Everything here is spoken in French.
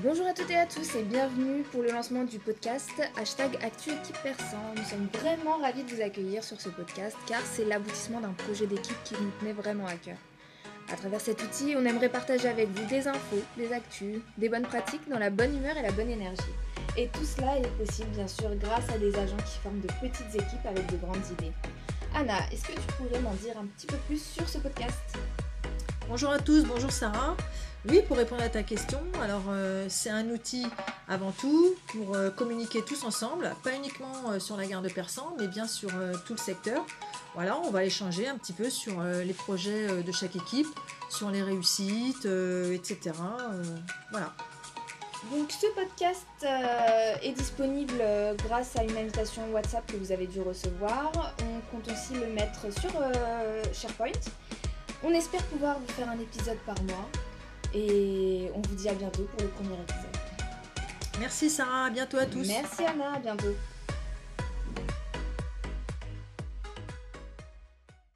Bonjour à toutes et à tous et bienvenue pour le lancement du podcast hashtag Actu Équipe Persan. Nous sommes vraiment ravis de vous accueillir sur ce podcast car c'est l'aboutissement d'un projet d'équipe qui nous tenait vraiment à cœur. À travers cet outil, on aimerait partager avec vous des infos, des actus, des bonnes pratiques dans la bonne humeur et la bonne énergie. Et tout cela est possible bien sûr grâce à des agents qui forment de petites équipes avec de grandes idées. Anna, est-ce que tu pourrais m'en dire un petit peu plus sur ce podcast? Bonjour à tous, bonjour Sarah. Oui, pour répondre à ta question, alors euh, c'est un outil avant tout pour euh, communiquer tous ensemble, pas uniquement euh, sur la gare de Persan, mais bien sur tout le secteur. Voilà, on va échanger un petit peu sur les projets de chaque équipe, sur les réussites, etc. voilà. Donc ce podcast est disponible grâce à une invitation WhatsApp que vous avez dû recevoir. On compte aussi le mettre sur SharePoint. On espère pouvoir vous faire un épisode par mois. Et on vous dit à bientôt pour le premier épisode. Merci Sarah, à bientôt à tous. Merci Anna, à bientôt.